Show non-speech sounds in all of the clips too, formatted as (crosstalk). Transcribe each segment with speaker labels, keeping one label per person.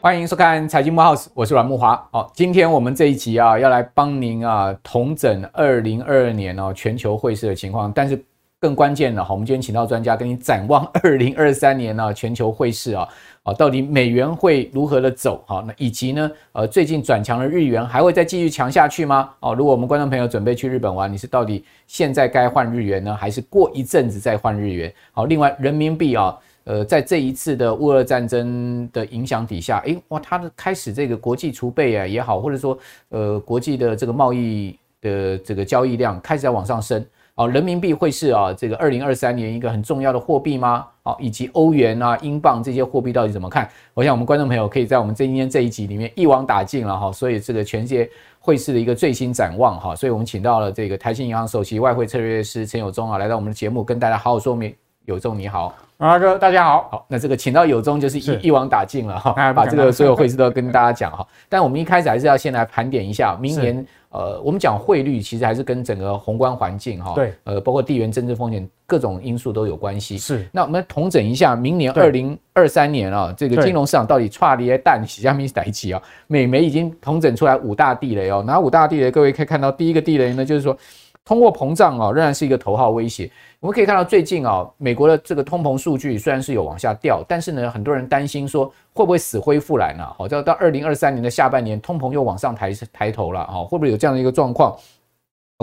Speaker 1: 欢迎收看财经木 House，我是阮木华。好，今天我们这一集啊，要来帮您啊统整二零二二年哦全球汇市的情况。但是更关键的，好，我们今天请到专家跟你展望 (laughs) 二零二三年呢全球汇市啊，啊到底美元会如何的走？好，那以及呢，呃最近转强的日元还会再继续强下去吗？哦，如果我们观众朋友准备去日本玩，你是到底现在该换日元呢，还是过一阵子再换日元？好，另外人民币啊。呃，在这一次的乌俄战争的影响底下，诶，哇，它的开始这个国际储备啊也好，或者说呃国际的这个贸易的这个交易量开始在往上升，哦，人民币会是啊这个二零二三年一个很重要的货币吗？哦，以及欧元啊、英镑这些货币到底怎么看？我想我们观众朋友可以在我们今天这一集里面一网打尽了哈，所以这个全世界汇市的一个最新展望哈，所以我们请到了这个台新银行首席外汇策略师陈友忠啊来到我们的节目，跟大家好好说明。友忠你好。
Speaker 2: 阿哥，大家好。
Speaker 1: 好，那这个请到友忠就是一一网打尽了哈，把这个所有汇市都跟大家讲哈。但我们一开始还是要先来盘点一下明年，呃，我们讲汇率其实还是跟整个宏观环境哈，对，呃，包括地缘政治风险各种因素都有关系。是，那我们统整一下明年二零二三年啊，这个金融市场到底差跌淡洗下面是哪一期啊？美媒已经统整出来五大地雷哦，哪五大地雷？各位可以看到，第一个地雷呢，就是说通货膨胀啊，仍然是一个头号威胁。我们可以看到，最近啊，美国的这个通膨数据虽然是有往下掉，但是呢，很多人担心说会不会死灰复燃呢？好，到到二零二三年的下半年，通膨又往上抬抬头了，哈，会不会有这样的一个状况？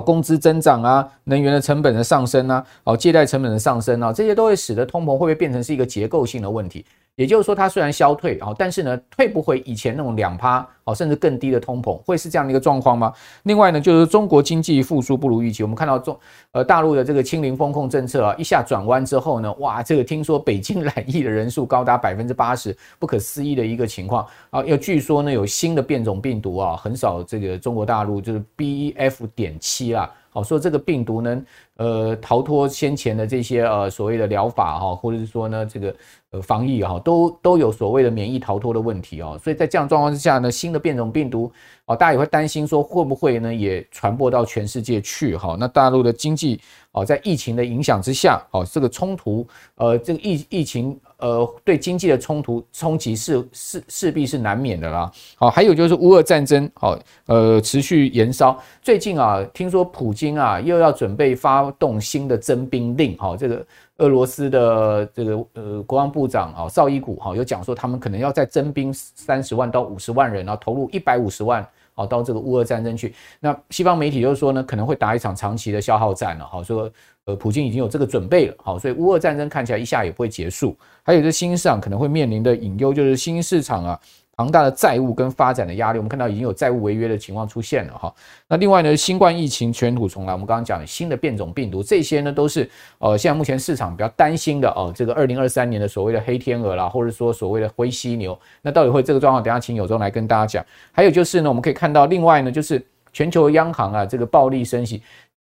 Speaker 1: 工资增长啊，能源的成本的上升啊，哦，借贷成本的上升啊，这些都会使得通膨会不会变成是一个结构性的问题？也就是说，它虽然消退啊，但是呢，退不回以前那种两趴哦，甚至更低的通膨，会是这样的一个状况吗？另外呢，就是中国经济复苏不如预期。我们看到中呃大陆的这个清零风控政策啊，一下转弯之后呢，哇，这个听说北京染疫的人数高达百分之八十，不可思议的一个情况啊！又据说呢，有新的变种病毒啊，很少这个中国大陆，就是 BF 点七啦。好，说这个病毒呢，呃，逃脱先前的这些呃所谓的疗法哈，或者是说呢，这个呃防疫哈，都都有所谓的免疫逃脱的问题哦。所以在这样状况之下呢，新的变种病毒啊，大家也会担心说会不会呢也传播到全世界去哈？那大陆的经济哦，在疫情的影响之下，哦，这个冲突，呃，这个疫疫情。呃，对经济的冲突冲击是是势必是难免的啦。好，还有就是乌俄战争，好，呃，持续延烧。最近啊，听说普京啊又要准备发动新的征兵令，哈，这个俄罗斯的这个呃国防部长啊绍伊古哈有讲说，他们可能要再征兵三十万到五十万人，然后投入一百五十万。好，到这个乌俄战争去，那西方媒体就是说呢，可能会打一场长期的消耗战了。好，说呃，普京已经有这个准备了。好，所以乌俄战争看起来一下也不会结束。还有这新市场可能会面临的隐忧，就是新市场啊。庞大的债务跟发展的压力，我们看到已经有债务违约的情况出现了哈。那另外呢，新冠疫情卷土重来，我们刚刚讲的新的变种病毒，这些呢都是呃现在目前市场比较担心的哦。这个二零二三年的所谓的黑天鹅啦，或者说所谓的灰犀牛，那到底会这个状况？等下请有忠来跟大家讲。还有就是呢，我们可以看到另外呢，就是全球央行啊这个暴力升息，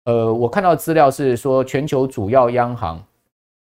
Speaker 1: 呃，我看到资料是说全球主要央行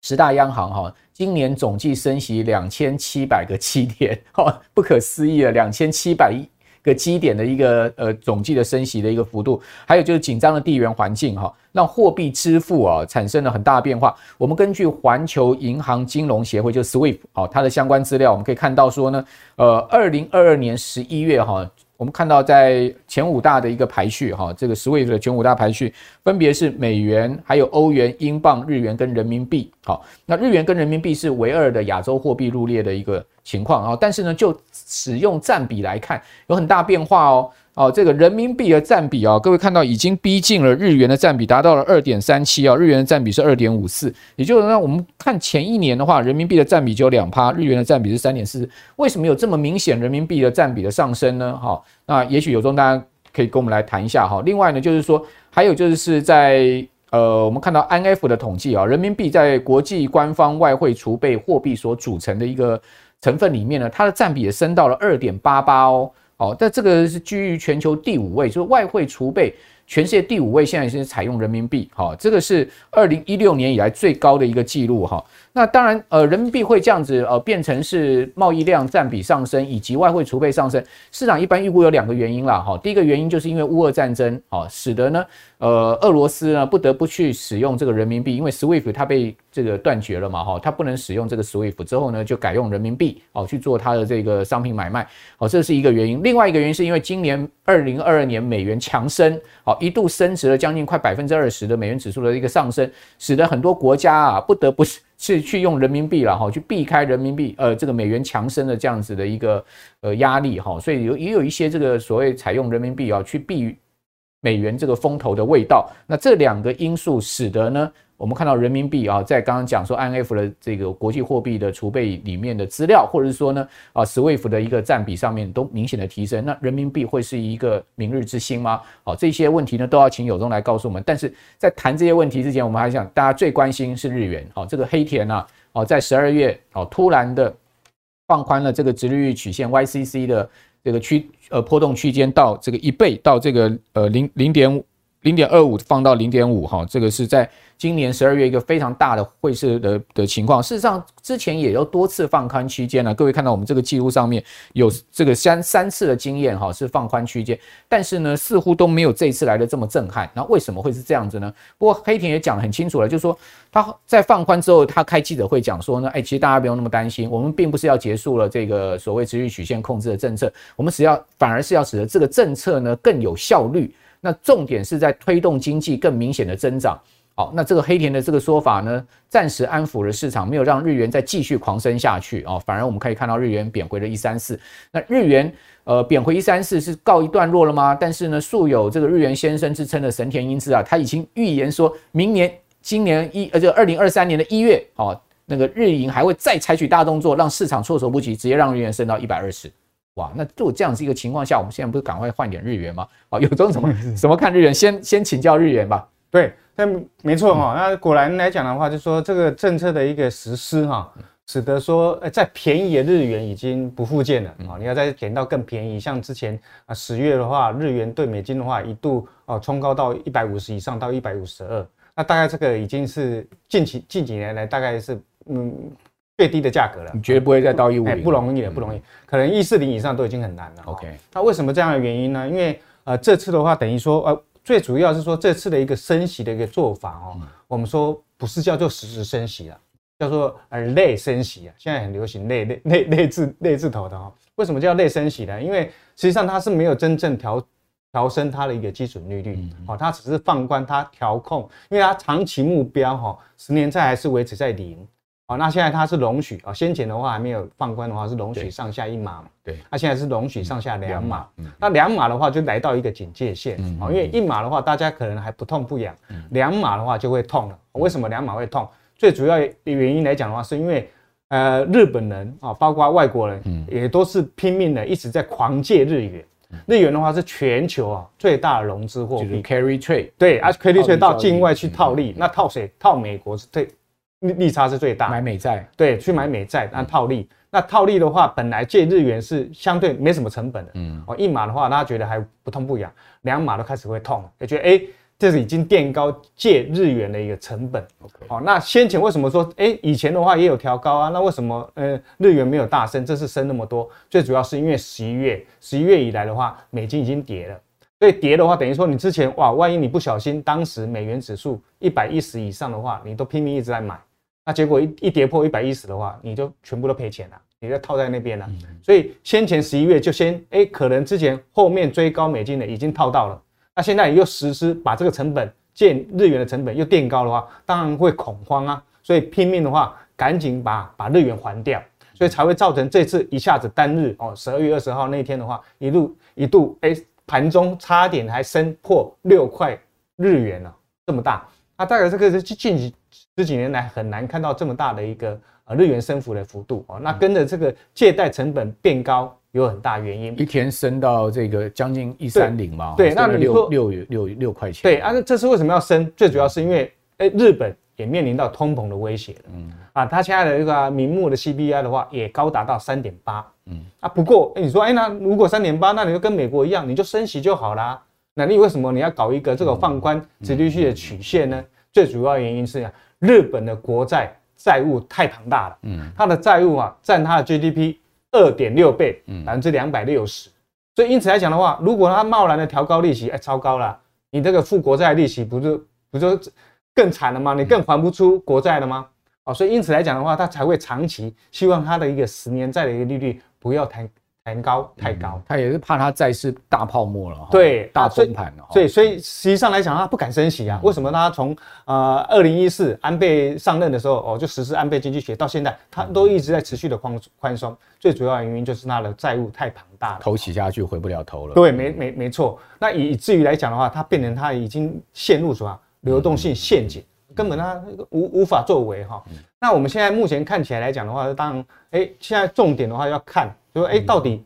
Speaker 1: 十大央行哈。今年总计升息两千七百个基点，哈，不可思议了，两千七百个基点的一个呃总计的升息的一个幅度，还有就是紧张的地缘环境哈，让货币支付啊产生了很大的变化。我们根据环球银行金融协会就 SWIFT 啊，它的相关资料，我们可以看到说呢，呃，二零二二年十一月哈。我们看到在前五大的一个排序哈，这个 SWIFT 的前五大排序分别是美元、还有欧元、英镑、日元跟人民币。好，那日元跟人民币是唯二的亚洲货币入列的一个情况啊，但是呢，就使用占比来看，有很大变化哦。哦，这个人民币的占比啊，各位看到已经逼近了日元的占比，达到了二点三七啊，日元的占比是二点五四，也就是说，我们看前一年的话，人民币的占比只有两趴，日元的占比是三点四，为什么有这么明显人民币的占比的上升呢？哈，那也许有中大家可以跟我们来谈一下哈。另外呢，就是说还有就是在呃，我们看到 if 的统计啊，人民币在国际官方外汇储备货币所组成的一个成分里面呢，它的占比也升到了二点八八哦。哦，但这个是居于全球第五位，就是外汇储备全世界第五位，现在是采用人民币，哈，这个是二零一六年以来最高的一个记录，哈。那当然，呃，人民币会这样子，呃，变成是贸易量占比上升，以及外汇储备上升。市场一般预估有两个原因啦，哈。第一个原因就是因为乌俄战争，哈，使得呢，呃，俄罗斯呢不得不去使用这个人民币，因为 SWIFT 它被这个断绝了嘛，哈，它不能使用这个 SWIFT 之后呢，就改用人民币，哦，去做它的这个商品买卖，哦，这是一个原因。另外一个原因是因为今年二零二二年美元强升，好，一度升值了将近快百分之二十的美元指数的一个上升，使得很多国家啊不得不。是去用人民币了哈，去避开人民币呃这个美元强升的这样子的一个呃压力哈，所以有也有一些这个所谓采用人民币啊去避美元这个风头的味道。那这两个因素使得呢，我们看到人民币啊，在刚刚讲说 IMF 的这个国际货币的储备里面的资料，或者是说呢啊 SWIFT 的一个占比上面都明显的提升，那人民币会是一个明日之星吗？好，这些问题呢都要请有忠来告诉我们。但是在谈这些问题之前，我们还想大家最关心是日元，好，这个黑田啊，哦，在十二月哦突然的放宽了这个殖利率曲线 YCC 的这个区呃波动区间到这个一倍到这个呃零零点五零点二五放到零点五哈，这个是在。今年十二月一个非常大的汇市的的情况，事实上之前也有多次放宽区间了。各位看到我们这个记录上面有这个三三次的经验哈，是放宽区间，但是呢似乎都没有这一次来的这么震撼。那为什么会是这样子呢？不过黑田也讲得很清楚了，就是说他在放宽之后，他开记者会讲说呢，哎，其实大家不用那么担心，我们并不是要结束了这个所谓殖利率曲线控制的政策，我们只要反而是要使得这个政策呢更有效率。那重点是在推动经济更明显的增长。好，那这个黑田的这个说法呢，暂时安抚了市场，没有让日元再继续狂升下去啊，反而我们可以看到日元贬回了一三四。那日元呃贬回一三四是告一段落了吗？但是呢，素有这个日元先生之称的神田英之啊，他已经预言说明年今年一呃就二零二三年的一月哦，那个日银还会再采取大动作，让市场措手不及，直接让日元升到一百二十。哇，那如果这样子一个情况下，我们现在不是赶快换点日元吗？啊，有种什么什么看日元，先先请教日元吧。
Speaker 2: 对。但没错哈，那果然来讲的话，就是说这个政策的一个实施哈，使得说呃，再便宜的日元已经不复见了啊，你要再捡到更便宜，像之前啊十月的话，日元兑美金的话一度哦冲高到一百五十以上，到一百五十二，那大概这个已经是近期近几年来大概是嗯最低的价格了，
Speaker 1: 你绝对不会再到一五零，
Speaker 2: 不容易了，不容易，可能一四零以上都已经很难了。OK，那为什么这样的原因呢？因为呃这次的话等于说呃。最主要是说这次的一个升息的一个做法哦，我们说不是叫做实质升息了，叫做呃类升息啊，现在很流行类类类类字类字头的哈。为什么叫类升息呢？因为实际上它是没有真正调调升它的一个基准利率，哦，它只是放宽它调控，因为它长期目标哈，十年债还是维持在零。哦，那现在它是容许啊，先前的话还没有放宽的话是容许上下一码嘛，对，那现在是容许上下两码，那两码的话就来到一个警戒线，哦，因为一码的话大家可能还不痛不痒，两码的话就会痛了。为什么两码会痛？最主要的原因来讲的话，是因为呃日本人啊，包括外国人，也都是拼命的一直在狂借日元，日元的话是全球啊最大的融资货币
Speaker 1: ，carry trade，
Speaker 2: 对，而 carry trade 到境外去套利，那套谁？套美国是对。利利差是最大，
Speaker 1: 买美债，
Speaker 2: 对，去买美债，那套利，那套利的话，本来借日元是相对没什么成本的，嗯，哦，一码的话，大家觉得还不痛不痒，两码都开始会痛，就觉得哎，这是已经垫高借日元的一个成本哦，那先前为什么说，哎，以前的话也有调高啊，那为什么呃日元没有大升，这次升那么多？最主要是因为十一月，十一月以来的话，美金已经跌了，所以跌的话，等于说你之前哇，万一你不小心，当时美元指数一百一十以上的话，你都拼命一直在买。那结果一一跌破一百一十的话，你就全部都赔钱了，你就套在那边了。所以先前十一月就先哎、欸，可能之前后面追高美金的已经套到了，那现在又实施把这个成本建日元的成本又垫高的话，当然会恐慌啊。所以拼命的话，赶紧把把日元还掉，所以才会造成这次一下子单日哦，十二月二十号那天的话，一路一度哎，盘中差点还升破六块日元了，这么大。那大概这个是近几。这几年来很难看到这么大的一个呃日元升幅的幅度哦，那跟着这个借贷成本变高有很大原因，
Speaker 1: 一天升到这个将近一三零嘛，
Speaker 2: 对，那你说
Speaker 1: 六六六块钱，
Speaker 2: 对啊，那这是为什么要升？最主要是因为哎日本也面临到通膨的威胁了，嗯啊，它现在的这个明目的 CPI 的话也高达到三点八，嗯啊，不过你说哎那如果三点八，那你就跟美国一样，你就升息就好啦。那你为什么你要搞一个这个放宽殖利率的曲线呢？最主要原因是日本的国债债务太庞大了，嗯，它的债务啊占它的 GDP 二点六倍，百分之两百六十，所以因此来讲的话，如果它贸然的调高利息，哎，超高了，你这个付国债利息不就不就更惨了吗？你更还不出国债了吗？哦，所以因此来讲的话，它才会长期希望它的一个十年债的一个利率不要太太高太高，
Speaker 1: 他也是怕它再次大泡沫了，
Speaker 2: 对，
Speaker 1: 大崩盘了。
Speaker 2: 对，所以实际上来讲，他不敢升息啊。为什么？他从呃二零一四安倍上任的时候，哦，就实施安倍经济学，到现在他都一直在持续的宽宽松。最主要原因就是他的债务太庞大了，
Speaker 1: 头洗下去回不了头了。
Speaker 2: 对，没没没错。那以至于来讲的话，它变成它已经陷入什么流动性陷阱。根本它无无法作为哈。那我们现在目前看起来来讲的话，当然，哎，现在重点的话要看，就说，哎，到底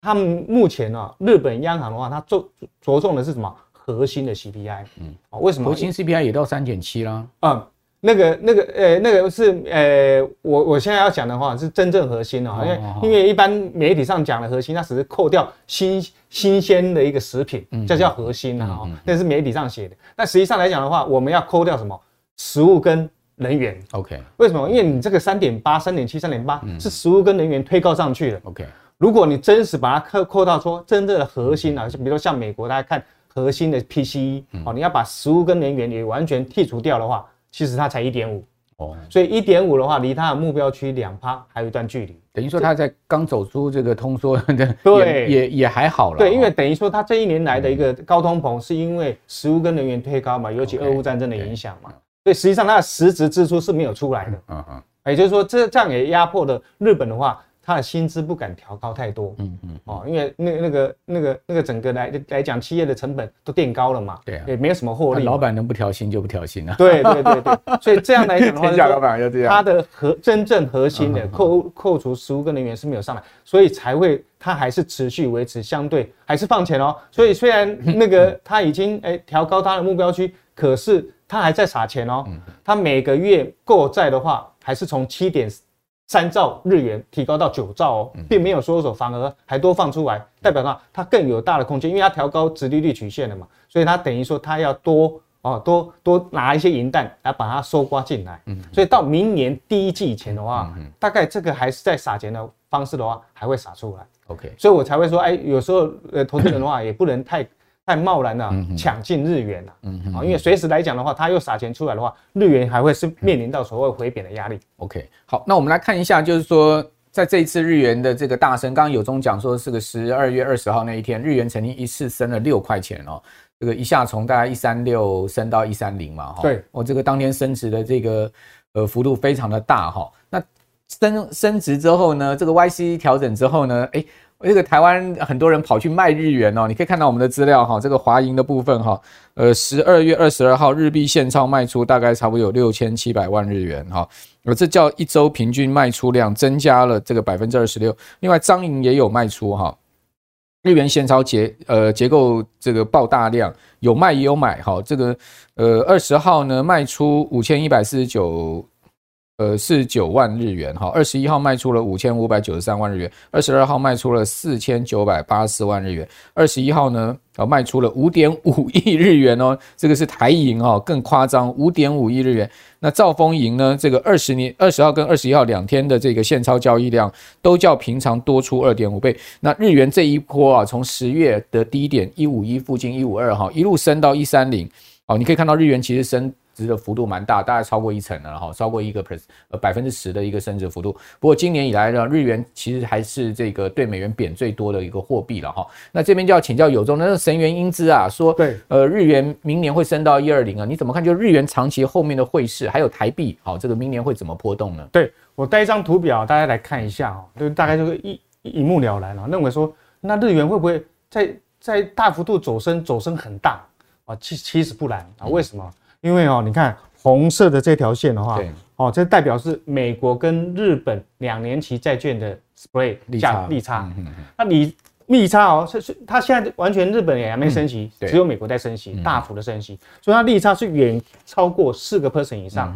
Speaker 2: 他们目前呢，日本央行的话，它着着重的是什么？核心的 CPI。嗯，啊，为什么？
Speaker 1: 核心 CPI 也到三点七啦。
Speaker 2: 嗯，那个那个，呃，那个是，呃，我我现在要讲的话是真正核心哦，因为因为一般媒体上讲的核心，它只是扣掉新新鲜的一个食品，这叫核心啊，哈，那是媒体上写的。但实际上来讲的话，我们要扣掉什么？食物跟能源
Speaker 1: ，OK，
Speaker 2: 为什么？因为你这个三点八、三点七、三点八是食物跟能源推高上去的
Speaker 1: ，OK。
Speaker 2: 如果你真实把它扣扣到说真正的核心啊，就比如说像美国，大家看核心的 PCE，哦，你要把食物跟能源也完全剔除掉的话，其实它才一点五，哦，所以一点五的话，离它的目标区两趴还有一段距离。
Speaker 1: 等于说它在刚走出这个通缩 (laughs) 的，对，也也还好了。
Speaker 2: 对，因为等于说它这一年来的一个高通膨，是因为食物跟能源推高嘛，尤其俄乌战争的影响嘛。所以实际上它的实质支出是没有出来的，嗯嗯，也就是说这这样也压迫了日本的话，它的薪资不敢调高太多，嗯嗯，哦，因为那那个那个那个整个来来讲，企业的成本都垫高了嘛，对啊，也没有什么获利。
Speaker 1: 老板能不调薪就不调薪啊？
Speaker 2: 对对对对，所以这样来讲的话，(laughs) 天下老板要这样，它的核真正核心的扣扣除食物跟能源是没有上来，所以才会它还是持续维持相对还是放钱哦。所以虽然那个 (laughs) 它已经哎调高它的目标区，可是。他还在撒钱哦，他每个月购债的话，还是从七点三兆日元提高到九兆哦，并没有缩手，反而还多放出来，代表呢，他更有大的空间，因为他调高殖利率曲线了嘛，所以他等于说他要多哦，多多拿一些银弹来把它收刮进来，所以到明年第一季以前的话，大概这个还是在撒钱的方式的话，还会撒出来，OK，所以我才会说，哎，有时候呃，投资人的话也不能太。太贸然了，抢进日元了，嗯哼，因为随时来讲的话，他又撒钱出来的话，日元还会是面临到所谓回贬的压力。
Speaker 1: OK，好，那我们来看一下，就是说，在这一次日元的这个大升，刚刚有中讲说是个十二月二十号那一天，日元曾经一次升了六块钱哦，这个一下从大概一三六升到一三零嘛，哈，对，我这个当天升值的这个呃幅度非常的大哈，那升升值之后呢，这个 YC 调整之后呢，诶这个台湾很多人跑去卖日元哦，你可以看到我们的资料哈，这个华银的部分哈，呃，十二月二十二号日币现钞卖出大概差不多有六千七百万日元哈，呃，这叫一周平均卖出量增加了这个百分之二十六。另外，彰银也有卖出哈，日元现钞结呃结构这个爆大量，有卖也有买哈，这个呃二十号呢卖出五千一百四十九。呃，四十九万日元哈，二十一号卖出了五千五百九十三万日元，二十二号卖出了四千九百八十万日元，二十一号呢，啊卖出了五点五亿日元哦，这个是台银哦，更夸张，五点五亿日元。那兆丰银呢，这个二十年二十号跟二十一号两天的这个现钞交易量都较平常多出二点五倍。那日元这一波啊，从十月的低点一五一附近一五二哈，一路升到一三零，哦，你可以看到日元其实升。值的幅度蛮大，大概超过一成了哈，超过一个 percent 呃百分之十的一个升值幅度。不过今年以来呢，日元其实还是这个对美元贬最多的一个货币了哈。那这边就要请教有中，那个神原英姿啊说，对，呃，日元明年会升到一二零啊，你怎么看？就日元长期后面的汇市，还有台币，好，这个明年会怎么波动呢？
Speaker 2: 对，我带一张图表，大家来看一下哦，就大概就是一一目了然了。认为说，那日元会不会在在大幅度走升，走升很大啊？其其实不然啊，为什么？因为哦，你看红色的这条线的话，哦，这代表是美国跟日本两年期债券的 spread 价利差。那你利差哦，是是，它现在完全日本也还没升息，只有美国在升息，大幅的升息，所以它利差是远超过四个 percent 以上。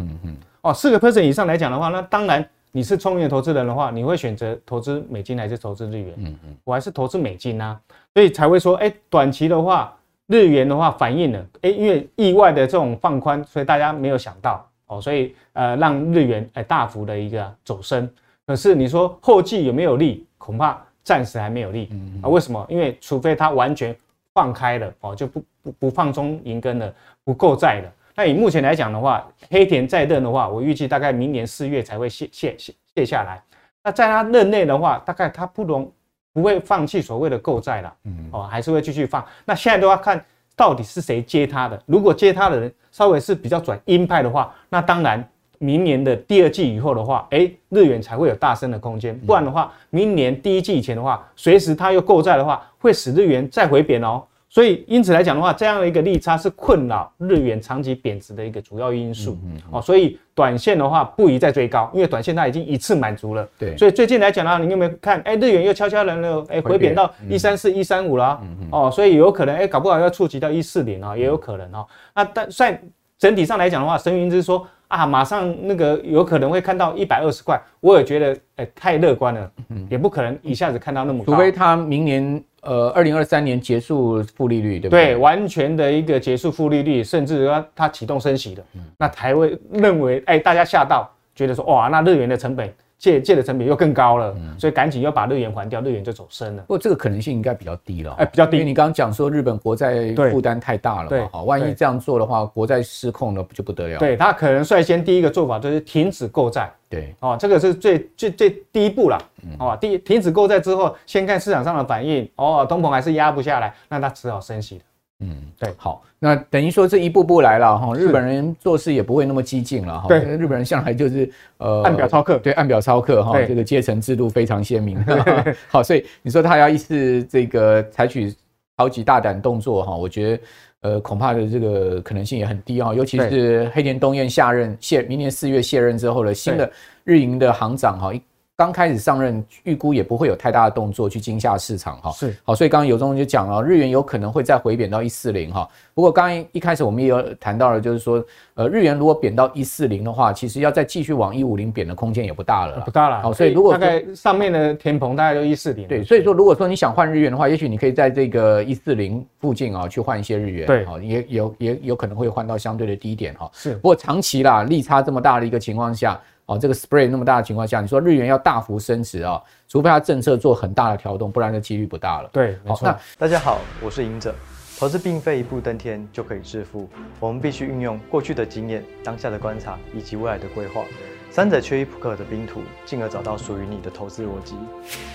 Speaker 2: 哦，四个 percent 以上来讲的话，那当然你是聪明的投资人的话，你会选择投资美金还是投资日元？嗯嗯，我还是投资美金啊，所以才会说，哎，短期的话。日元的话反映了，哎，因为意外的这种放宽，所以大家没有想到哦，所以呃让日元哎大幅的一个走升。可是你说后继有没有利？恐怕暂时还没有利啊。为什么？因为除非它完全放开了哦，就不不不放松银根了，不购债了。那以目前来讲的话，黑田在任的话，我预计大概明年四月才会卸卸卸卸下来。那在他任内的话，大概他不容不会放弃所谓的购债了，嗯，哦，还是会继续放。那现在都要看到底是谁接他的。如果接他的人稍微是比较转鹰派的话，那当然明年的第二季以后的话，哎，日元才会有大升的空间。不然的话，明年第一季以前的话，随时他又购债的话，会使日元再回贬哦。所以，因此来讲的话，这样的一个利差是困扰日元长期贬值的一个主要因素。嗯嗯嗯、哦，所以短线的话不宜再追高，因为短线它已经一次满足了。对。所以最近来讲的话，你有没有看？哎，日元又悄悄的了，哎，回贬到一三四、一三五了。嗯嗯。哦，所以有可能，哎，搞不好要触及到一四零啊，也有可能哦。那但算整体上来讲的话，神云之说啊，马上那个有可能会看到一百二十块，我也觉得，哎，太乐观了。嗯。也不可能一下子看到那么高。
Speaker 1: 除非他明年。呃，二零二三年结束负利率，对不对？
Speaker 2: 对，完全的一个结束负利率，甚至说它启动升息的，嗯、那台湾认为，哎，大家吓到，觉得说，哇，那日元的成本借借的成本又更高了，嗯、所以赶紧要把日元还掉，日元就走升了。
Speaker 1: 不过这个可能性应该比较低了，
Speaker 2: 哎，比较低。
Speaker 1: 因为你刚刚讲说日本国债负担太大了，对，好，万一这样做的话，国债失控了，不就不得了？
Speaker 2: 对，他可能率先第一个做法就是停止购债。
Speaker 1: 对，
Speaker 2: 哦，这个是最最最第一步了，哦，第一停止购债之后，先看市场上的反应，哦，通膨还是压不下来，那他只好升息的。
Speaker 1: 嗯，对，好，那等于说这一步步来了哈，日本人做事也不会那么激进了哈，对，日本人向来就是呃
Speaker 2: 按表操课，
Speaker 1: 对，按表操课哈，这个阶层制度非常鲜明，(laughs) (laughs) 好，所以你说他要一次这个采取超级大胆动作哈，我觉得。呃，恐怕的这个可能性也很低啊，尤其是黑田东彦下任卸，明年四月卸任之后的新的日营的行长哈。刚开始上任，预估也不会有太大的动作去惊吓市场哈。是好，所以刚刚有忠就讲了，日元有可能会再回贬到一四零哈。不过刚刚一开始我们也有谈到了，就是说，呃，日元如果贬到一四零的话，其实要再继续往一五零贬的空间也不大了，
Speaker 2: 不大了。好，
Speaker 1: 所以如果
Speaker 2: 大概上面的天棚大概就一四零。
Speaker 1: 对，所以说如果说你想换日元的话，也许你可以在这个一四零附近啊去换一些日元。对，好，也有也有可能会换到相对的低点哈。是，不过长期啦，利差这么大的一个情况下。哦，这个 spread 那么大的情况下，你说日元要大幅升值啊、哦？除非它政策做很大的调动，不然的几率不大了。
Speaker 2: 对，没错。那
Speaker 3: 大家好，我是赢者。投资并非一步登天就可以致富，我们必须运用过去的经验、当下的观察以及未来的规划，三者缺一不可的拼图，进而找到属于你的投资逻辑。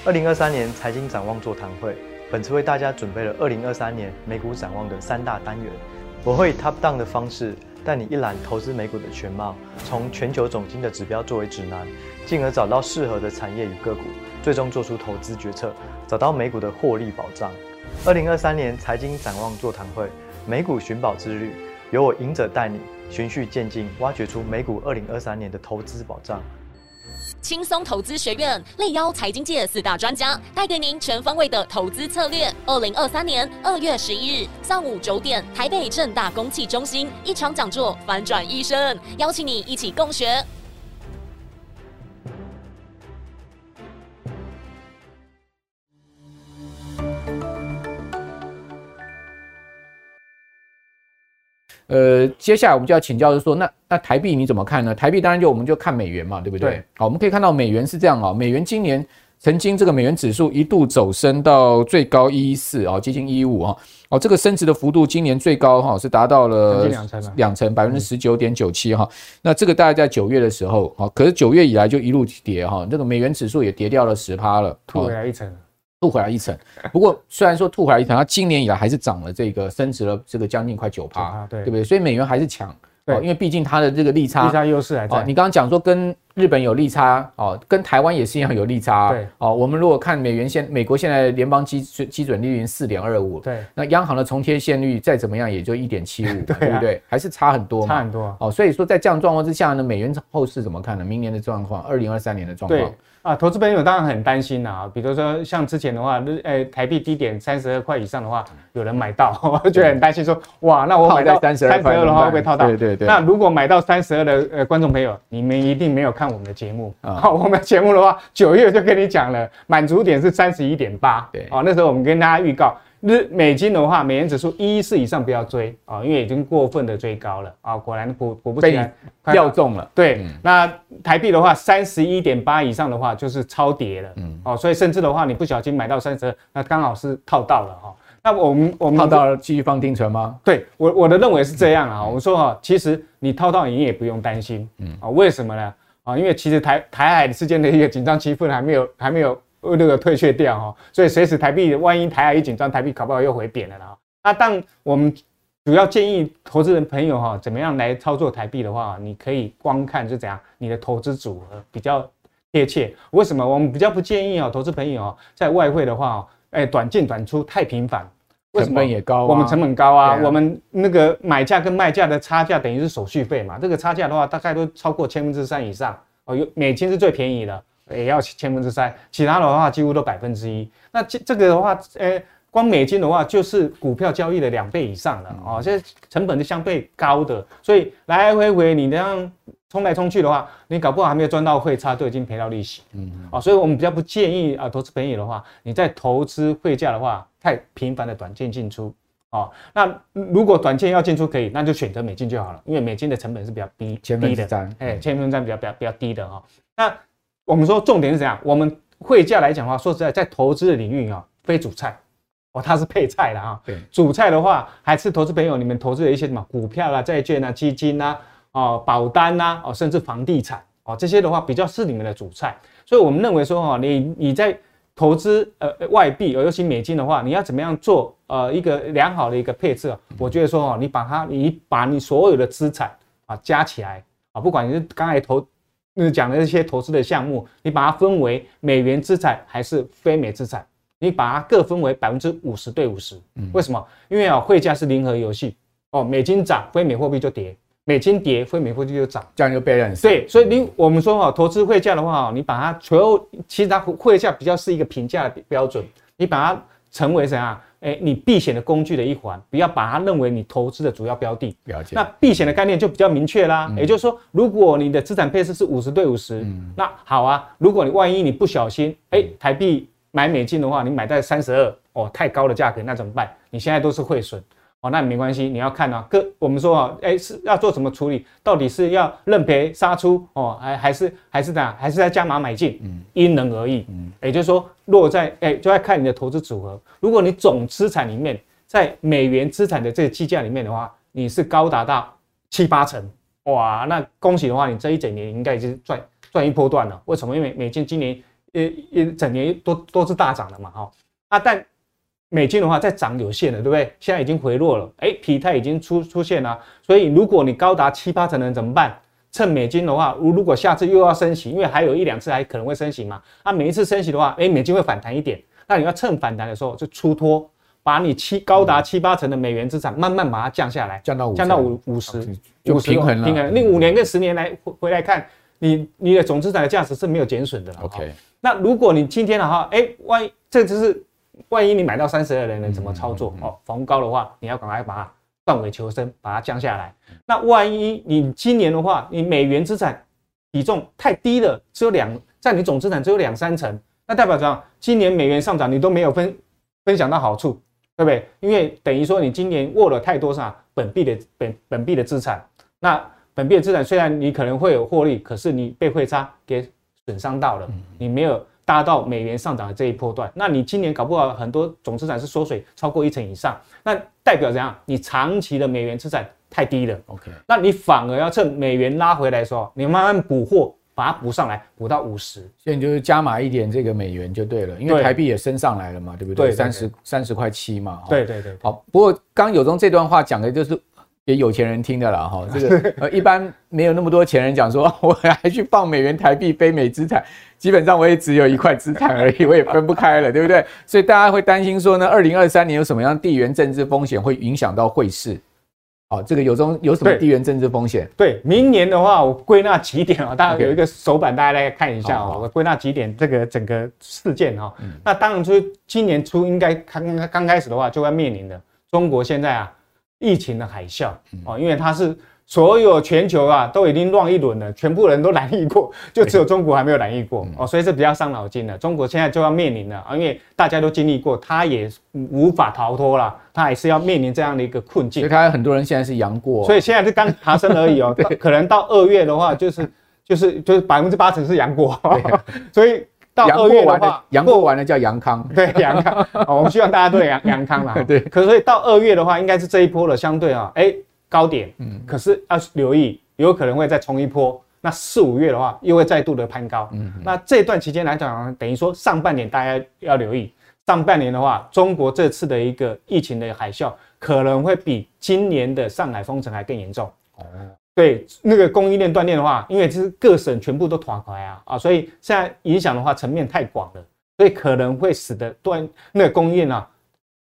Speaker 3: 二零二三年财经展望座谈会，本次为大家准备了二零二三年美股展望的三大单元，我会以 top down 的方式。带你一览投资美股的全貌，从全球总经的指标作为指南，进而找到适合的产业与个股，最终做出投资决策，找到美股的获利保障。二零二三年财经展望座谈会，美股寻宝之旅，由我赢者带你循序渐进，挖掘出美股二零二三年的投资保障。
Speaker 4: 轻松投资学院力邀财经界四大专家，带给您全方位的投资策略。二零二三年二月十一日上午九点，台北正大公器中心一场讲座，反转一生，邀请你一起共学。
Speaker 1: 呃，接下来我们就要请教，就是说，那那台币你怎么看呢？台币当然就我们就看美元嘛，对不对？对好，我们可以看到美元是这样啊，美元今年曾经这个美元指数一度走升到最高一一四啊，接近一一五啊，哦，这个升值的幅度今年最高哈是达到了两成，两成百分之十九点九七哈。那这个大概在九月的时候啊，可是九月以来就一路跌哈，这个美元指数也跌掉了十趴了，
Speaker 2: 吐回来一成。
Speaker 1: 吐回来一层，不过虽然说吐回来一层，它今年以来还是涨了这个升值了这个将近快九趴，对对不对？所以美元还是强，对，因为毕竟它的这个利差
Speaker 2: 利差优势还在。
Speaker 1: 你刚刚讲说跟日本有利差哦，跟台湾也是一样有利差，对哦。我们如果看美元现美国现在联邦基准基准利率四点二五，对，那央行的重贴现率再怎么样也就一点七五，(laughs) 对不对？还是差很多嘛，
Speaker 2: 差很多
Speaker 1: 哦。所以说在这样状况之下呢，美元后市怎么看呢？明年的状况，二零二三年的状况。
Speaker 2: 啊，投资朋友当然很担心呐，比如说像之前的话，日诶台币低点三十二块以上的话，有人买到，(laughs) 我觉得很担心说，哇，那我买到三十二的话会不会套到？对对对。那如果买到三十二的呃观众朋友，你们一定没有看我们的节目啊。好，我们节目的话，九月就跟你讲了，满足点是三十一点八。对。哦，那时候我们跟大家预告，日美金的话，美元指数一四以上不要追啊，因为已经过分的追高了啊。果然果果不其然，
Speaker 1: 掉中了。
Speaker 2: 对，嗯、那台币的话，三十一点八以上的话就是超跌了。嗯，哦，所以甚至的话，你不小心买到三十二，那刚好是套到了哈。那我们我们
Speaker 1: 套到了继续放定存吗？
Speaker 2: 对我我的认为是这样啊。我说哈，其实你套到你也不用担心。嗯啊，为什么呢？啊，因为其实台台海之间的一个紧张气氛还没有还没有。那个退却掉哈，所以随时台币万一台海一紧张，台币搞不好又回贬了啦。那当我们主要建议投资人朋友哈，怎么样来操作台币的话，你可以光看是怎样，你的投资组合比较贴切。为什么我们比较不建议哦？投资朋友在外汇的话，哎，短进短出太频繁，
Speaker 1: 成本也高，
Speaker 2: 我们成本高啊，我们那个买价跟卖价的差价等于是手续费嘛，这个差价的话大概都超过千分之三以上哦，有美金是最便宜的。也要千分之三，其他的话几乎都百分之一。那这这个的话，呃，光美金的话就是股票交易的两倍以上了哦，这成本是相对高的，所以来来回回你这样冲来冲去的话，你搞不好还没有赚到汇差，都已经赔到利息。嗯，啊，所以我们比较不建议啊，投资朋友的话，你在投资汇价的话，太频繁的短线进出啊。那如果短线要进出可以，那就选择美金就好了，因为美金的成本是比较低低的，哎，千分之三比较比较比较低的哈。那我们说重点是怎样？我们汇价来讲的话，说实在，在投资的领域啊，非主菜哦，它是配菜的啊。对，主菜的话，还是投资朋友你们投资的一些什么股票啊、债券啊、基金啊、哦、保单啊、哦，甚至房地产哦，这些的话比较是你们的主菜。所以我们认为说哈，你你在投资呃外币，尤其美金的话，你要怎么样做呃一个良好的一个配置啊？我觉得说哈，你把它，你把你所有的资产啊加起来啊，不管你是刚才投。那讲的这些投资的项目，你把它分为美元资产还是非美资产？你把它各分为百分之五十对五十。嗯，为什么？因为啊，汇价是零和游戏哦，美金涨，非美货币就跌；美金跌，非美货币就涨，
Speaker 1: 这样就 balance。
Speaker 2: 对，所以你我们说啊，投资汇价的话，你把它所有，其实它汇价比较是一个评价的标准，你把它成为怎样？哎，你避险的工具的一环，不要把它认为你投资的主要标的。了解。那避险的概念就比较明确啦。嗯、也就是说，如果你的资产配置是五十对五十，嗯，那好啊。如果你万一你不小心，哎，台币买美金的话，你买在三十二，哦，太高的价格，那怎么办？你现在都是汇损。哦，那没关系，你要看啊，各我们说啊，哎，是要做什么处理？到底是要认赔杀出哦，还还是还是怎样？还是在加码买进？嗯，因人而异。嗯，也就是说，落在哎，就要看你的投资组合。如果你总资产里面，在美元资产的这个计价里面的话，你是高达到七八成，哇，那恭喜的话，你这一整年应该已经赚赚一波段了。为什么？因为美金今年一一整年都都是大涨的嘛，哈啊，但。美金的话，在涨有限的，对不对？现在已经回落了，哎，疲态已经出出现了。所以，如果你高达七八成的人怎么办？趁美金的话，如如果下次又要升息，因为还有一两次还可能会升息嘛。啊，每一次升息的话，哎，美金会反弹一点。那你要趁反弹的时候就出脱，把你七高达七八成的美元资产慢慢把它降下来，
Speaker 1: 降到
Speaker 2: 降到五五十，
Speaker 1: 就平衡了。
Speaker 2: 平衡。那五年跟十年来回来看，你你的总资产的价值是没有减损的了。OK。那如果你今天的话，哎，万一这只是。万一你买到三十二人能怎么操作？哦，逢高的话，你要赶快把它断尾求生，把它降下来。那万一你今年的话，你美元资产比重太低了，只有两，在你总资产只有两三成，那代表什么？今年美元上涨，你都没有分分享到好处，对不对？因为等于说你今年握了太多啥本币的本本币的资产，那本币的资产虽然你可能会有获利，可是你被汇差给损伤到了，你没有。搭到美元上涨的这一波段，那你今年搞不好很多总资产是缩水超过一成以上，那代表怎样？你长期的美元资产太低了。OK，那你反而要趁美元拉回来的时候，你慢慢补货，把它补上来，补到五十，
Speaker 1: 现在就是加码一点这个美元就对了，因为台币也升上来了嘛，对不对？对，三十三十块七嘛。
Speaker 2: 对对对。
Speaker 1: 好，不过刚有中这段话讲的就是。给有钱人听的了哈，这个呃一般没有那么多钱人讲说，(laughs) 我还去放美元、台币、非美资产，基本上我也只有一块资产而已，我也分不开了，对不对？所以大家会担心说呢，二零二三年有什么样地缘政治风险会影响到汇市？哦，这个有中有什么地缘政治风险？
Speaker 2: 对，明年的话，我归纳几点啊，大家有一个手板，大家来看一下啊，我归纳几点这个整个事件哈。那当然，就是今年初应该刚刚刚开始的话，就要面临的中国现在啊。疫情的海啸哦，因为它是所有全球啊都已经乱一轮了，全部人都染疫过，(laughs) 就只有中国还没有染疫过哦，所以是比较伤脑筋的。中国现在就要面临了啊，因为大家都经历过，他也无法逃脱了，他还是要面临这样的一个困境。
Speaker 1: 所以他很多人现在是阳过，
Speaker 2: 所以现在是刚爬升而已哦，(laughs) 可能到二月的话，就是就是就是百分之八成是阳过，(laughs) 所以到二月的话，
Speaker 1: 阳过完了叫阳康，
Speaker 2: 对阳康，(laughs) 我们希望大家都阳阳康啦。(laughs) 对，可所以到二月的话，应该是这一波的相对啊，哎。高点，嗯，可是要留意，有可能会再冲一波。那四五月的话，又会再度的攀高。嗯，那这段期间来讲，等于说上半年大家要留意。上半年的话，中国这次的一个疫情的海啸，可能会比今年的上海封城还更严重。哦，对，那个供应链断裂的话，因为这是各省全部都垮开啊啊，所以现在影响的话层面太广了，所以可能会使得断那个供应链啊。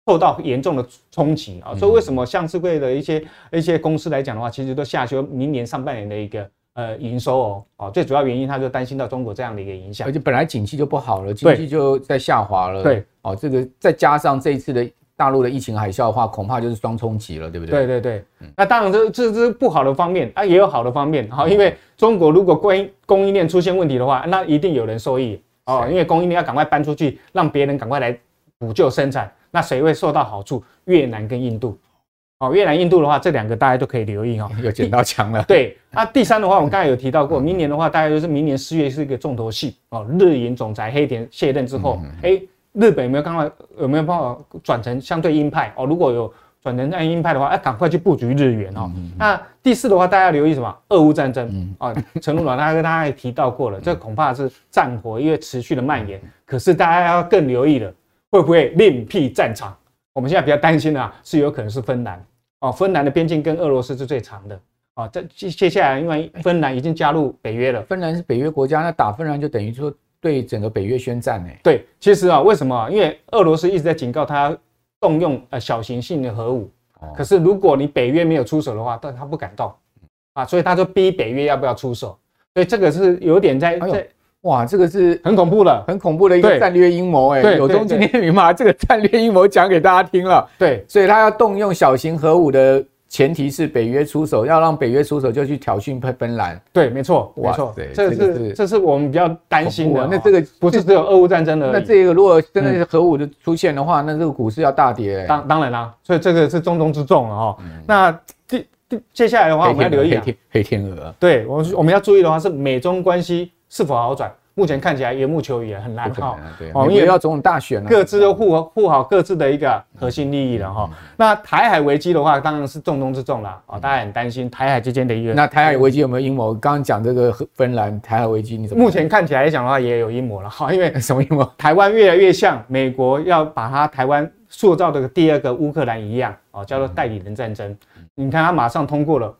Speaker 2: 受到严重的冲击啊，所以为什么上市柜的一些一些公司来讲的话，其实都下修明年上半年的一个呃营收哦，哦，最主要原因他就担心到中国这样的一个影响，
Speaker 1: 而且本来景气就不好了，经济就在下滑了，
Speaker 2: 对，
Speaker 1: 哦，这个再加上这一次的大陆的疫情海啸的话，恐怕就是双冲击了，对不对？
Speaker 2: 对对对，那当然这这是不好的方面啊，也有好的方面，好，因为中国如果供应供应链出现问题的话，那一定有人受益哦，因为供应链要赶快搬出去，让别人赶快来补救生产。那谁会受到好处？越南跟印度，哦，越南、印度的话，这两个大家都可以留意哈。(laughs)
Speaker 1: 有捡到枪了。
Speaker 2: 对，那第三的话，我们刚才有提到过，明年的话，大概就是明年四月是一个重头戏哦。日银总裁黑田卸任之后，哎，日本有没有刚好有没有办法转成相对鹰派哦？如果有转成按鹰派的话，要赶快去布局日元哦。那第四的话，大家留意什么？俄乌战争啊，陈如老大哥他也提到过了，这恐怕是战火因为持续的蔓延，可是大家要更留意了。会不会另辟战场？我们现在比较担心的啊，是有可能是芬兰哦，芬兰的边境跟俄罗斯是最长的啊。这接接下来，因为芬兰已经加入北约了，
Speaker 1: 芬兰是北约国家，那打芬兰就等于说对整个北约宣战呢。
Speaker 2: 对，其实啊，为什么？因为俄罗斯一直在警告他动用呃小型性的核武，可是如果你北约没有出手的话，但他不敢动啊，所以他就逼北约要不要出手，所以这个是有点在在。
Speaker 1: 哇，这个是
Speaker 2: 很恐怖的，
Speaker 1: 很恐怖的一个战略阴谋哎！有中今天你把这个战略阴谋讲给大家听了。
Speaker 2: 对，
Speaker 1: 所以他要动用小型核武的前提是北约出手，要让北约出手就去挑衅芬兰。
Speaker 2: 对，没错，没错，这是这是我们比较担心的。
Speaker 1: 那这个
Speaker 2: 不是只有俄乌战争的，
Speaker 1: 那这个如果真的是核武的出现的话，那这个股市要大跌。
Speaker 2: 当当然啦，所以这个是重中之重了哈。那接接下来的话，我们要留意
Speaker 1: 黑天黑天鹅。
Speaker 2: 对，我们我们要注意的话是美中关系。是否好转？目前看起来缘木求鱼也很难哈。
Speaker 1: 哦，因为要总统大选了，
Speaker 2: 各自都护护好各自的一个核心利益了哈。那台海危机的话，当然是重中之重了啊！大家很担心台海之间的一个。
Speaker 1: 那台海危机有没有阴谋？刚刚讲这个芬兰台海危机，你怎么？
Speaker 2: 目前看起来来讲的话，也有阴谋了哈。因为 (laughs) 什么阴谋？台湾越来越像美国要把它台湾塑造的第二个乌克兰一样哦，叫做代理人战争。你看，他马上通过了。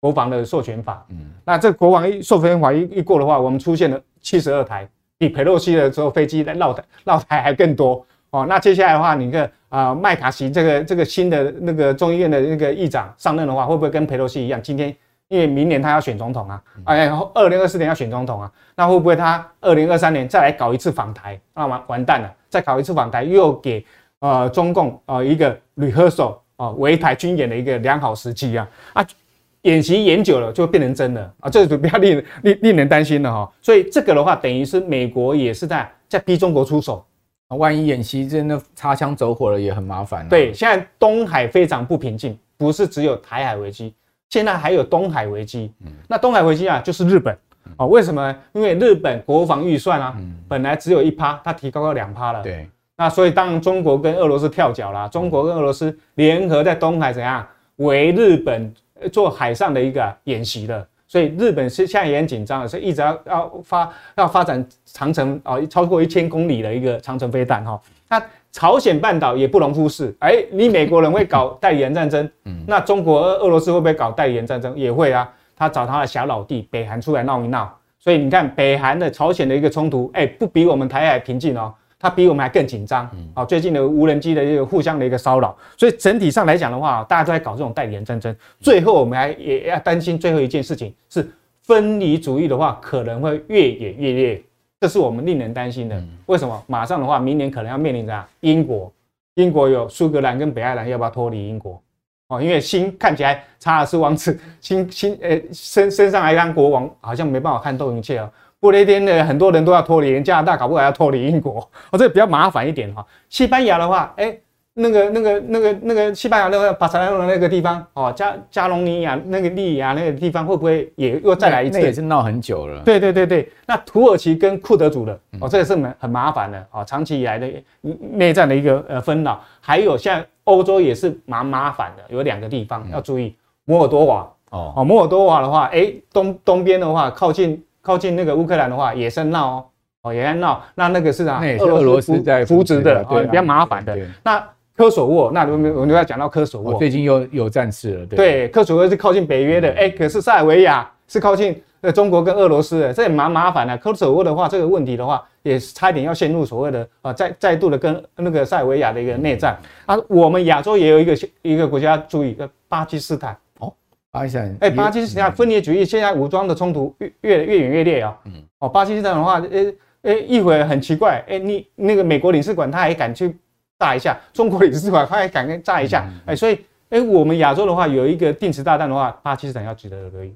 Speaker 2: 国防的授权法，嗯，那这国防一授权法一一过的话，我们出现了七十二台，比佩洛西的时候飞机来绕台绕台还更多哦。那接下来的话，你看啊，麦卡锡这个这个新的那个众议院的那个议长上任的话，会不会跟佩洛西一样？今天因为明年他要选总统啊，哎，二零二四年要选总统啊，那会不会他二零二三年再来搞一次访台？那完完蛋了，再搞一次访台，又给呃中共呃一个 rehearsal 啊围台军演的一个良好时机啊啊！演习演久了就变成真的啊，这就比较令令令人担心了哈。所以这个的话，等于是美国也是在在逼中国出手
Speaker 1: 啊。万一演习真的擦枪走火了，也很麻烦。
Speaker 2: 对，现在东海非常不平静，不是只有台海危机，现在还有东海危机。嗯，那东海危机啊，就是日本哦。为什么呢？因为日本国防预算啊，本来只有一趴，它提高到两趴了。对，那所以当然中国跟俄罗斯跳脚了，中国跟俄罗斯联合在东海怎样围日本？做海上的一个演习的，所以日本是现在也很紧张的，所以一直要要发要发展长城啊，超过一千公里的一个长城飞弹哈。那朝鲜半岛也不容忽视，哎，你美国人会搞代理人战争，那中国俄罗斯会不会搞代理人战争？也会啊，他找他的小老弟北韩出来闹一闹，所以你看北韩的朝鲜的一个冲突，哎，不比我们台海平静哦。它比我们还更紧张啊！最近的无人机的一个互相的一个骚扰，所以整体上来讲的话，大家都在搞这种代理人战争。最后我们还也要担心最后一件事情是分离主义的话，可能会越演越烈，这是我们令人担心的。为什么？马上的话，明年可能要面临着英国，英国有苏格兰跟北爱尔兰要不要脱离英国？哦，因为新看起来查尔斯王子新新呃身身上还当国王，好像没办法看透一切哦。不列颠的很多人都要脱离，加拿大搞不好要脱离英国，(laughs) 哦，这比较麻烦一点哈、哦。西班牙的话，哎。那个、那个、那个、那个西班牙那个巴塞罗那那个地方哦，加加隆尼亚那个利亚那个地方会不会也又再来一次？
Speaker 1: 那也是闹很久了。
Speaker 2: 对对对对，那土耳其跟库德族的哦，这也是很很麻烦的哦，长期以来的内战的一个呃纷扰。还有现在欧洲也是蛮麻烦的，有两个地方要注意，摩尔多瓦哦哦，摩尔多瓦的话，哎东东边的话靠近靠近那个乌克兰的话也是闹哦哦也在闹，那那个是啊，
Speaker 1: 俄罗斯在
Speaker 2: 扶植的，对，比较麻烦的那。科索沃，那我们我们就要讲到科索沃，
Speaker 1: 最近又有战事了。
Speaker 2: 对，科索沃是靠近北约的，哎，可是塞尔维亚是靠近呃中国跟俄罗斯的，这也蛮麻烦的。科索沃的话，这个问题的话，也差一点要陷入所谓的啊再再度的跟那个塞尔维亚的一个内战啊。我们亚洲也有一个一个国家注意，巴基斯坦
Speaker 1: 哦，巴基斯坦，
Speaker 2: 哎，巴基斯坦分裂主义现在武装的冲突越越越演越烈啊。嗯，哦，巴基斯坦的话，哎哎，一会儿很奇怪，哎，你那个美国领事馆他还敢去？炸一下，中国领事馆他还敢炸一下，哎、欸，所以，哎、欸，我们亚洲的话有一个定时炸弹的话，巴基斯坦要值得而已。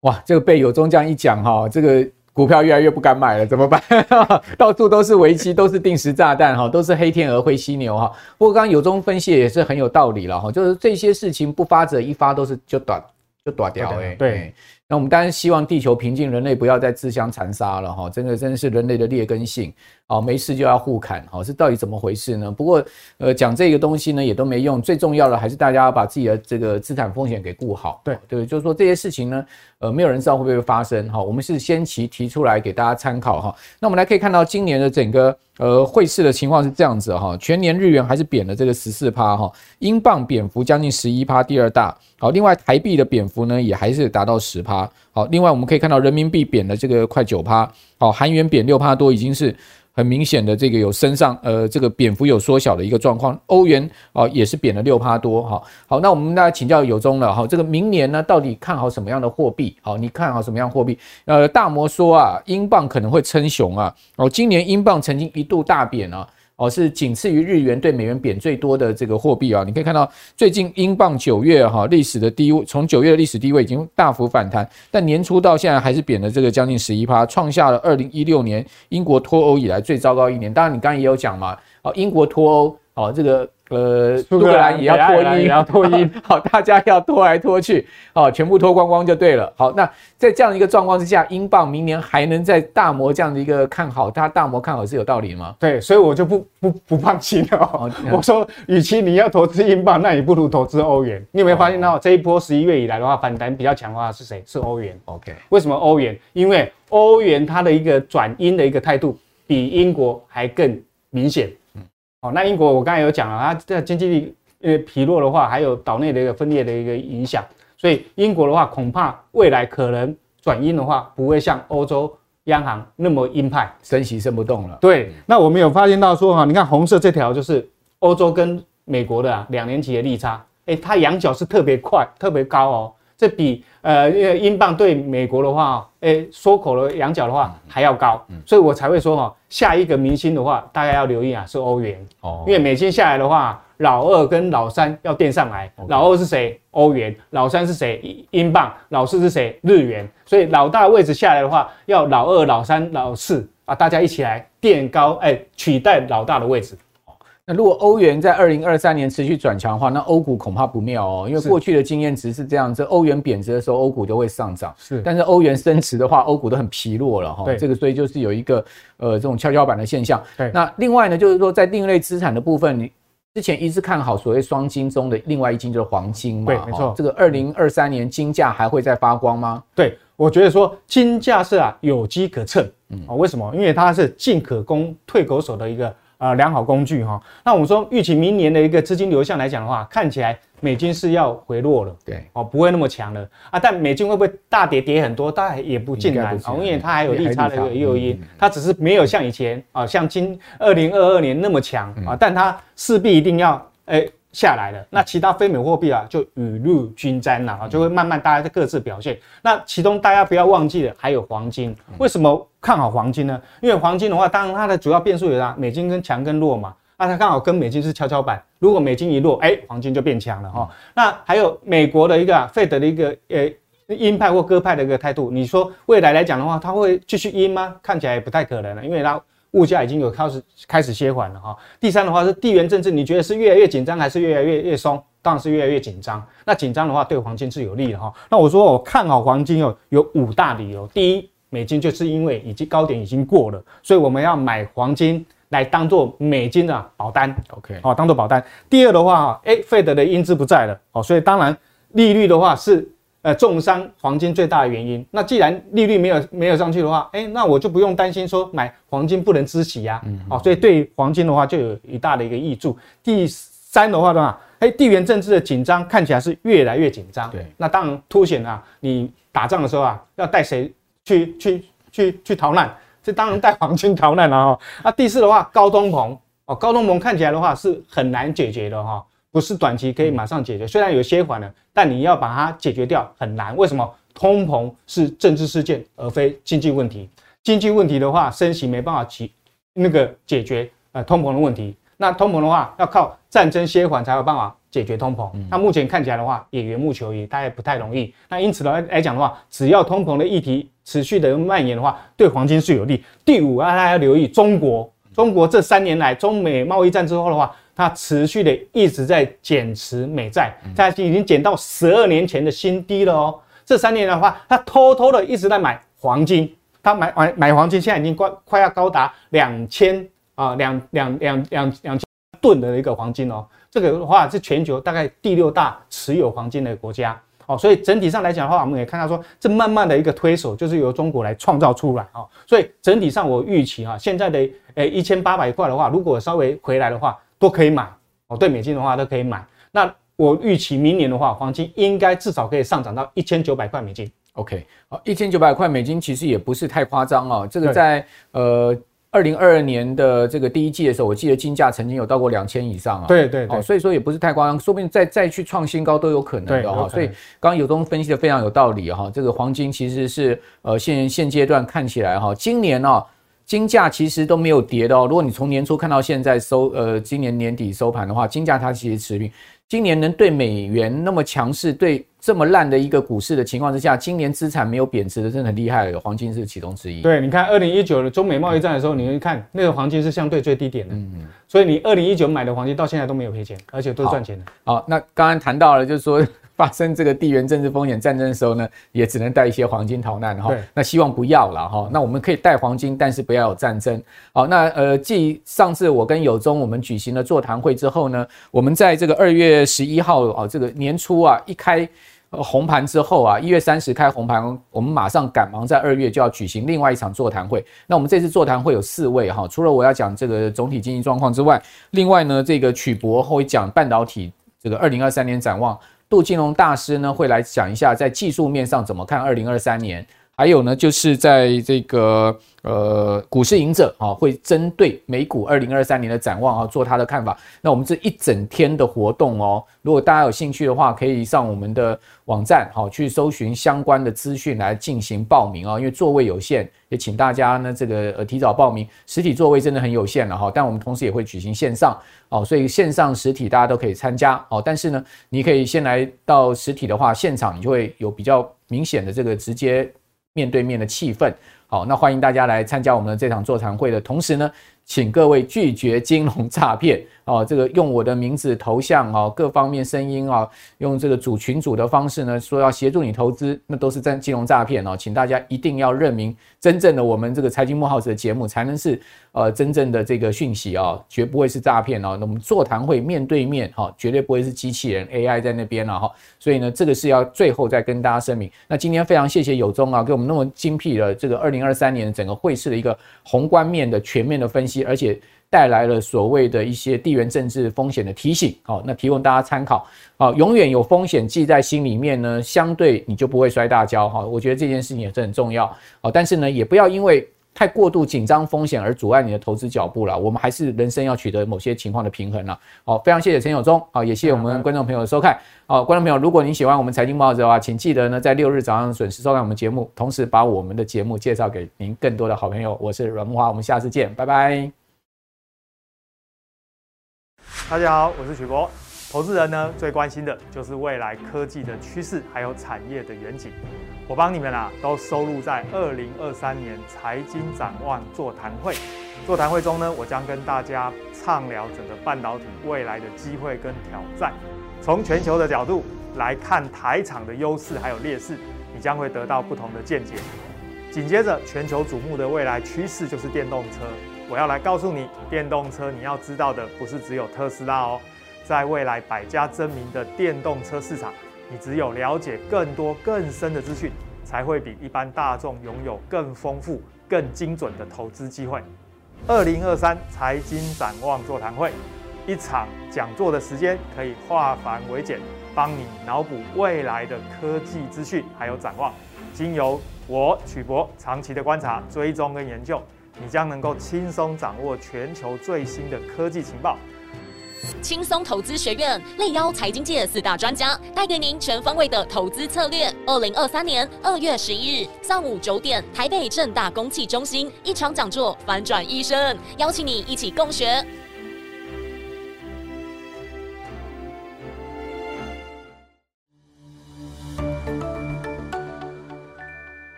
Speaker 1: 哇，这个被有中这样一讲哈，这个股票越来越不敢买了，怎么办？(laughs) 到处都是危机，都是定时炸弹哈，都是黑天鹅、灰犀牛哈。不过刚刚有中分析也是很有道理了哈，就是这些事情不发者一发都是就短就短掉哎，对。那我们当然希望地球平静，人类不要再自相残杀了哈，真的真的是人类的劣根性。好，没事就要互砍，好，是到底怎么回事呢？不过，呃，讲这个东西呢也都没用，最重要的还是大家要把自己的这个资产风险给顾好。对对，就是说这些事情呢，呃，没有人知道会不会发生。哈，我们是先期提出来给大家参考哈。那我们来可以看到今年的整个呃汇市的情况是这样子哈，全年日元还是贬了这个十四趴哈，英镑贬幅将近十一趴，第二大。好，另外台币的贬幅呢也还是达到十趴。好，另外我们可以看到人民币贬了这个快九趴。好，韩元贬六趴多，已经是。很明显的，这个有身上，呃，这个贬幅有缩小的一个状况。欧元啊，也是贬了六趴多，哈。好，那我们大家请教友忠了，哈，这个明年呢，到底看好什么样的货币？好，你看好什么样货币？呃，大摩说啊，英镑可能会称雄啊。哦，今年英镑曾经一度大贬啊。哦，是仅次于日元对美元贬最多的这个货币啊！你可以看到，最近英镑九月哈历史的低，从九月的历史低位已经大幅反弹，但年初到现在还是贬了这个将近十一趴，创下了二零一六年英国脱欧以来最糟糕一年。当然，你刚刚也有讲嘛，哦，英国脱欧，哦，这个。呃，苏格兰也要脱衣，也要脱衣，(laughs) 好，大家要脱来脱去，好，全部脱光光就对了。好，那在这样的一个状况之下，英镑明年还能在大摩这样的一个看好，它大摩看好是有道理的吗？
Speaker 2: 对，所以我就不不不放心了。(laughs) 哦、我说，与其你要投资英镑，那你不如投资欧元。你有没有发现到这一波十一月以来的话，反弹比较强的话是谁？是欧元。OK，为什么欧元？因为欧元它的一个转阴的一个态度比英国还更明显。哦，那英国我刚才有讲了，它这经济力呃疲弱的话，还有岛内的一个分裂的一个影响，所以英国的话恐怕未来可能转鹰的话，不会像欧洲央行那么鹰派，
Speaker 1: 升息升不动了。
Speaker 2: 对，那我们有发现到说哈，你看红色这条就是欧洲跟美国的两年期的利差，哎，它仰角是特别快、特别高哦。这比呃，英镑对美国的话，诶，缩口的仰角的话还要高，所以我才会说哈，下一个明星的话，大家要留意啊，是欧元哦，因为美金下来的话，老二跟老三要垫上来，老二是谁？欧元，老三是谁？英镑，老四是谁？日元，所以老大位置下来的话，要老二、老三、老四啊，大家一起来垫高，哎，取代老大的位置。
Speaker 1: 那如果欧元在二零二三年持续转强的话，那欧股恐怕不妙哦，因为过去的经验值是这样，这欧元贬值的时候，欧股都会上涨。是，但是欧元升值的话，(laughs) 欧股都很疲弱了哈。对，这个所以就是有一个呃这种跷跷板的现象。对，那另外呢，就是说在另类资产的部分，你之前一直看好所谓双金中的另外一金就是黄金嘛。对，没错。这个二零二三年金价还会再发光吗？
Speaker 2: 对，我觉得说金价是啊有机可乘。嗯，啊，为什么？因为它是进可攻退可守的一个。呃，良好工具哈。那我们说预期明年的一个资金流向来讲的话，看起来美金是要回落了，对，哦，不会那么强了啊。但美金会不会大跌跌很多？大概也不尽然啊，因为它还有利差的一个诱因，它只是没有像以前啊，像今二零二二年那么强啊。但它势必一定要诶下来了。那其他非美货币啊，就雨露均沾了啊，就会慢慢大家各自表现。那其中大家不要忘记了，还有黄金，为什么？看好黄金呢？因为黄金的话，当然它的主要变数有啥？美金跟强跟弱嘛。那，它刚好跟美金是跷跷板。如果美金一弱，哎，黄金就变强了哈。那还有美国的一个费德的一个呃鹰派或鸽派的一个态度，你说未来来讲的话，它会继续鹰吗？看起来也不太可能了，因为它物价已经有开始开始歇缓了哈。第三的话是地缘政治，你觉得是越来越紧张还是越来越越松？当然是越来越紧张。那紧张的话对黄金是有利的哈。那我说我看好黄金哦，有五大理由。第一，美金就是因为已经高点已经过了，所以我们要买黄金。来当做美金的保单
Speaker 1: ，OK，
Speaker 2: 好，当做保单。第二的话，哎，费德的鹰之不在了，哦，所以当然利率的话是呃重伤黄金最大的原因。那既然利率没有没有上去的话，哎，那我就不用担心说买黄金不能支息呀，嗯，好，所以对黄金的话就有一大的一个益处。第三的话的话，哎，地缘政治的紧张看起来是越来越紧张，
Speaker 1: 对，
Speaker 2: 那当然凸显啊，你打仗的时候啊，要带谁去去去去逃难？这当然带黄金逃难了哈。那第四的话，高通膨哦，高通膨看起来的话是很难解决的哈，不是短期可以马上解决。虽然有些缓了，但你要把它解决掉很难。为什么？通膨是政治事件，而非经济问题。经济问题的话，升息没办法解那个解决呃通膨的问题。那通膨的话，要靠战争歇缓才有办法。解决通膨，那目前看起来的话，也缘木求鱼，大概不太容易。那因此来来讲的话，只要通膨的议题持续的蔓延的话，对黄金是有利。第五啊，大家要留意中国，中国这三年来中美贸易战之后的话，它持续的一直在减持美债，它已经减到十二年前的新低了哦。这三年的话，它偷偷的一直在买黄金，它买买买黄金，现在已经快快要高达两千啊两两两两两千吨的一个黄金哦。这个的话是全球大概第六大持有黄金的国家，哦，所以整体上来讲的话，我们也看到说，这慢慢的一个推手就是由中国来创造出来，哦，所以整体上我预期啊，现在的诶一千八百块的话，如果稍微回来的话，都可以买，哦，对美金的话都可以买。那我预期明年的话，黄金应该至少可以上涨到一千九百块美金。
Speaker 1: OK，好，一千九百块美金其实也不是太夸张哦，这个在呃。二零二二年的这个第一季的时候，我记得金价曾经有到过两千以上啊。
Speaker 2: 对对对，
Speaker 1: 所以说也不是太夸张，说不定再再去创新高都有可能的哈。所以刚刚有东分析的非常有道理哈。这个黄金其实是呃现现阶段看起来哈，今年哦金价其实都没有跌的哦。如果你从年初看到现在收呃今年年底收盘的话，金价它其实持平。今年能对美元那么强势，对这么烂的一个股市的情况之下，今年资产没有贬值的，真的很厉害了。黄金是其中之一。
Speaker 2: 对，你看二零一九的中美贸易战的时候，你会看那个黄金是相对最低点的。嗯嗯。所以你二零一九买的黄金到现在都没有赔钱，而且都是赚钱的。
Speaker 1: 好，那刚刚谈到了，就是说。发生这个地缘政治风险战争的时候呢，也只能带一些黄金逃难哈。那希望不要了哈。那我们可以带黄金，但是不要有战争。好，那呃，继上次我跟友忠我们举行了座谈会之后呢，我们在这个二月十一号啊，这个年初啊一开红盘之后啊，一月三十开红盘，我们马上赶忙在二月就要举行另外一场座谈会。那我们这次座谈会有四位哈，除了我要讲这个总体经济状况之外，另外呢，这个曲博会讲半导体这个二零二三年展望。杜金龙大师呢会来讲一下在技术面上怎么看二零二三年，还有呢就是在这个。呃，股市赢者啊，会针对美股二零二三年的展望啊，做他的看法。那我们这一整天的活动哦，如果大家有兴趣的话，可以上我们的网站好去搜寻相关的资讯来进行报名啊。因为座位有限，也请大家呢这个呃提早报名。实体座位真的很有限了哈，但我们同时也会举行线上哦，所以线上实体大家都可以参加哦。但是呢，你可以先来到实体的话，现场你就会有比较明显的这个直接面对面的气氛。好，那欢迎大家来参加我们的这场座谈会的同时呢，请各位拒绝金融诈骗哦，这个用我的名字、头像哦，各方面声音啊，用这个主群主的方式呢，说要协助你投资，那都是在金融诈骗哦，请大家一定要认明真正的我们这个财经慕 House 的节目，才能是呃真正的这个讯息啊，绝不会是诈骗哦。那我们座谈会面对面哈，绝对不会是机器人 AI 在那边了哈，所以呢，这个是要最后再跟大家声明。那今天非常谢谢有忠啊，给我们那么精辟的这个二零二三年整个汇市的一个宏观面的全面的分析。而且带来了所谓的一些地缘政治风险的提醒，好，那提供大家参考，好，永远有风险记在心里面呢，相对你就不会摔大跤，哈，我觉得这件事情也是很重要，好，但是呢，也不要因为太过度紧张风险而阻碍你的投资脚步了，我们还是人生要取得某些情况的平衡了，好，非常谢谢陈友忠，好，也谢谢我们观众朋友的收看，好，观众朋友，如果您喜欢我们财经报纸的话，请记得呢在六日早上准时收看我们节目，同时把我们的节目介绍给您更多的好朋友，我是阮木华，我们下次见，拜拜。
Speaker 5: 大家好，我是许博。投资人呢，最关心的就是未来科技的趋势，还有产业的远景。我帮你们啊，都收录在二零二三年财经展望座谈会。座谈会中呢，我将跟大家畅聊整个半导体未来的机会跟挑战。从全球的角度来看台厂的优势还有劣势，你将会得到不同的见解。紧接着，全球瞩目的未来趋势就是电动车。我要来告诉你，电动车你要知道的不是只有特斯拉哦，在未来百家争鸣的电动车市场，你只有了解更多更深的资讯，才会比一般大众拥有更丰富、更精准的投资机会。二零二三财经展望座谈会，一场讲座的时间可以化繁为简，帮你脑补未来的科技资讯还有展望，经由我曲博长期的观察、追踪跟研究。你将能够轻松掌握全球最新的科技情报。
Speaker 4: 轻松投资学院力邀财经界四大专家，带给您全方位的投资策略。二零二三年二月十一日上午九点，台北正大公器中心一场讲座，反转一生，邀请你一起共学。